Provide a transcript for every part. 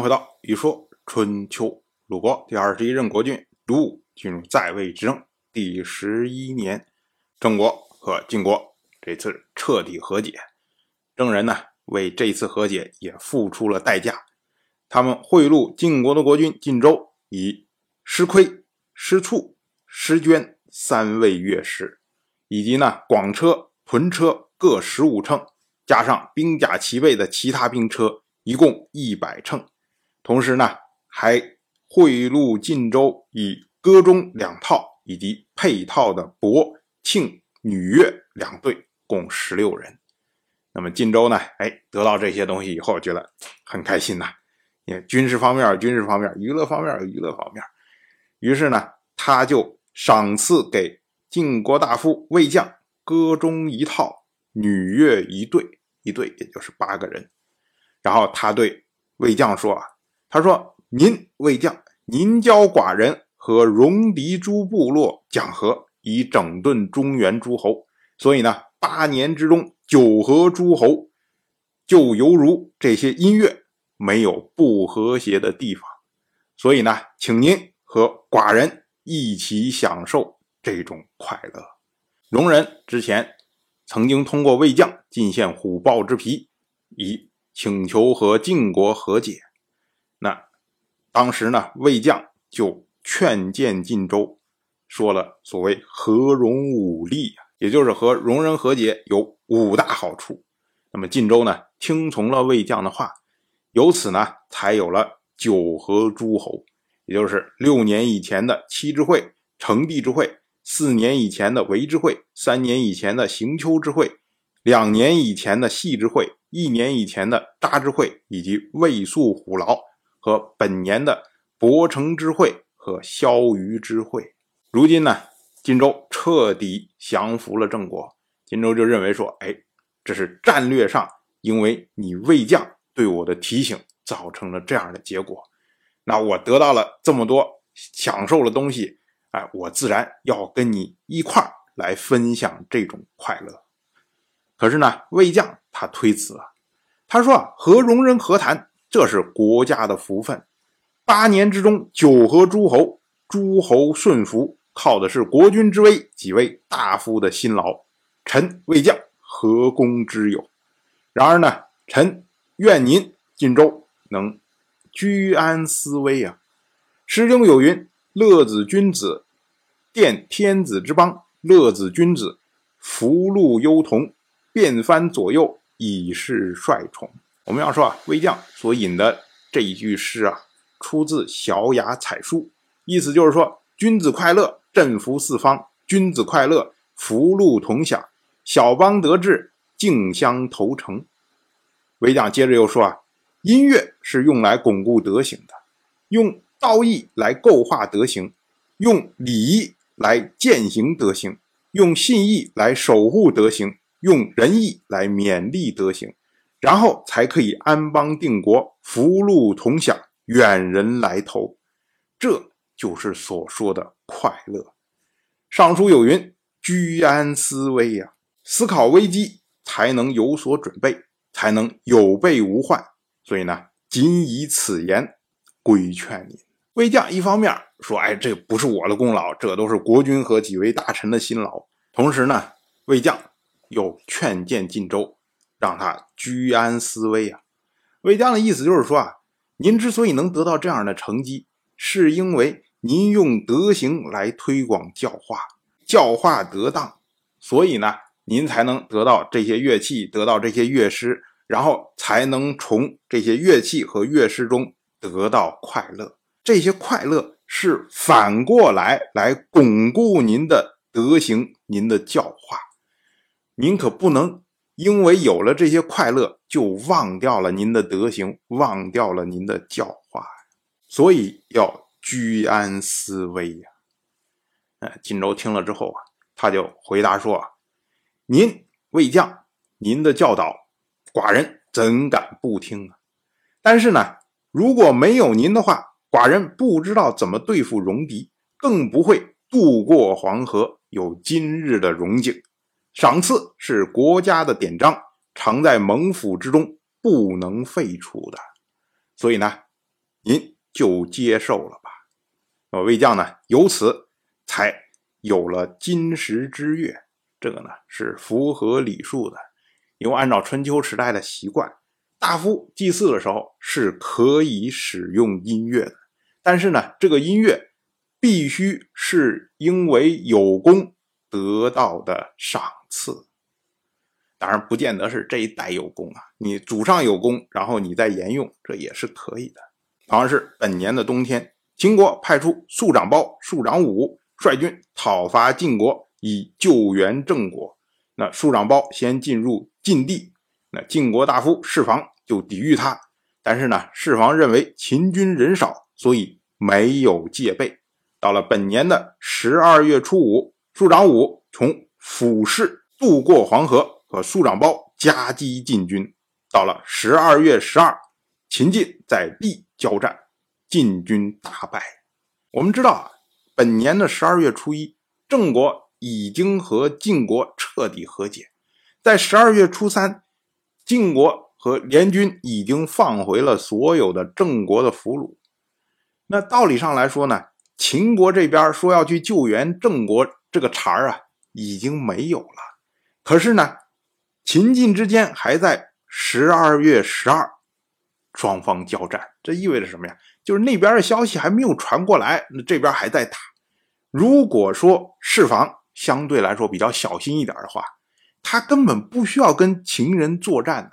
回到《一说春秋》，鲁国第二十一任国君鲁武进入在位执政第十一年，郑国和晋国这次彻底和解。郑人呢，为这次和解也付出了代价。他们贿赂晋国的国君晋州，以师亏、师处、师捐三位乐师，以及呢广车、屯车各十五乘，加上兵甲齐备的其他兵车，一共一百乘。同时呢，还贿赂晋州以歌中两套以及配套的博、庆、女乐两队，共十六人。那么晋州呢，哎，得到这些东西以后，觉得很开心呐。你看，军事方面军事方面，娱乐方面娱乐方面。于是呢，他就赏赐给晋国大夫魏将歌中一套，女乐一队，一队也就是八个人。然后他对魏将说啊。他说：“您魏将，您教寡人和戎狄诸部落讲和，以整顿中原诸侯。所以呢，八年之中，九合诸侯，就犹如这些音乐没有不和谐的地方。所以呢，请您和寡人一起享受这种快乐。戎人之前曾经通过魏将进献虎豹之皮，以请求和晋国和解。”那当时呢，魏将就劝谏晋州，说了所谓和戎五利啊，也就是和戎人和解有五大好处。那么晋州呢，听从了魏将的话，由此呢，才有了九合诸侯，也就是六年以前的七之会、成帝之会，四年以前的韦之会，三年以前的行丘之会，两年以前的细之会，一年以前的扎之会，以及魏宿虎牢。和本年的博城之会和萧虞之会，如今呢，荆州彻底降服了郑国，荆州就认为说，哎，这是战略上，因为你魏将对我的提醒，造成了这样的结果，那我得到了这么多享受的东西，哎，我自然要跟你一块儿来分享这种快乐。可是呢，魏将他推辞啊，他说和戎人和谈。这是国家的福分，八年之中九合诸侯，诸侯顺服，靠的是国君之威，几位大夫的辛劳。臣未将何功之有？然而呢，臣愿您晋州能居安思危啊！《诗经》有云：“乐子君子，奠天子之邦；乐子君子，福禄优同，遍藩左右，以示率宠。”我们要说啊，魏将所引的这一句诗啊，出自《小雅采书》，意思就是说，君子快乐，振服四方；君子快乐，福禄同享，小邦得志，竞相投诚。魏将接着又说啊，音乐是用来巩固德行的，用道义来构化德行，用礼仪来践行德行，用信义来守护德行，用仁义来勉励德行。然后才可以安邦定国，福禄同享，远人来投，这就是所说的快乐。尚书有云：“居安思危呀，思考危机才能有所准备，才能有备无患。”所以呢，谨以此言规劝你。魏将一方面说：“哎，这不是我的功劳，这都是国君和几位大臣的辛劳。”同时呢，魏将又劝谏晋州。让他居安思危啊！魏将的意思就是说啊，您之所以能得到这样的成绩，是因为您用德行来推广教化，教化得当，所以呢，您才能得到这些乐器，得到这些乐师，然后才能从这些乐器和乐师中得到快乐。这些快乐是反过来来巩固您的德行，您的教化，您可不能。因为有了这些快乐，就忘掉了您的德行，忘掉了您的教化，所以要居安思危呀。哎，荆州听了之后啊，他就回答说：“您魏将，您的教导，寡人怎敢不听啊？但是呢，如果没有您的话，寡人不知道怎么对付戎狄，更不会渡过黄河，有今日的荣景。”赏赐是国家的典章，常在蒙府之中，不能废除的。所以呢，您就接受了吧。那魏将呢，由此才有了金石之乐，这个呢是符合礼数的，因为按照春秋时代的习惯，大夫祭祀的时候是可以使用音乐的，但是呢，这个音乐必须是因为有功得到的赏赐。当然，不见得是这一代有功啊，你祖上有功，然后你再沿用，这也是可以的。好像是本年的冬天，秦国派出庶长包、庶长武率军讨伐晋国，以救援郑国。那庶长包先进入晋地，那晋国大夫士房就抵御他，但是呢，士房认为秦军人少，所以没有戒备。到了本年的十二月初五，庶长武从府市渡过黄河。和庶长包夹击晋军，到了十二月十二，秦晋在地交战，晋军大败。我们知道啊，本年的十二月初一，郑国已经和晋国彻底和解。在十二月初三，晋国和联军已经放回了所有的郑国的俘虏。那道理上来说呢，秦国这边说要去救援郑国，这个茬儿啊已经没有了。可是呢？秦晋之间还在十二月十二，双方交战，这意味着什么呀？就是那边的消息还没有传过来，那这边还在打。如果说释防相对来说比较小心一点的话，他根本不需要跟秦人作战的，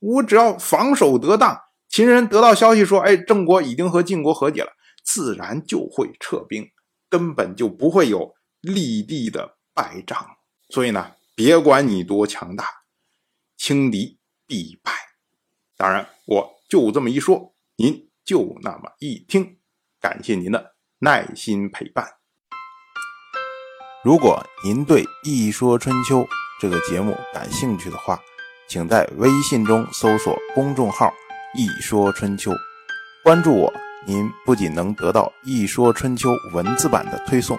我只要防守得当，秦人得到消息说，哎，郑国已经和晋国和解了，自然就会撤兵，根本就不会有立地的败仗。所以呢，别管你多强大。轻敌必败，当然我就这么一说，您就那么一听，感谢您的耐心陪伴。如果您对《一说春秋》这个节目感兴趣的话，请在微信中搜索公众号“一说春秋”，关注我，您不仅能得到《一说春秋》文字版的推送，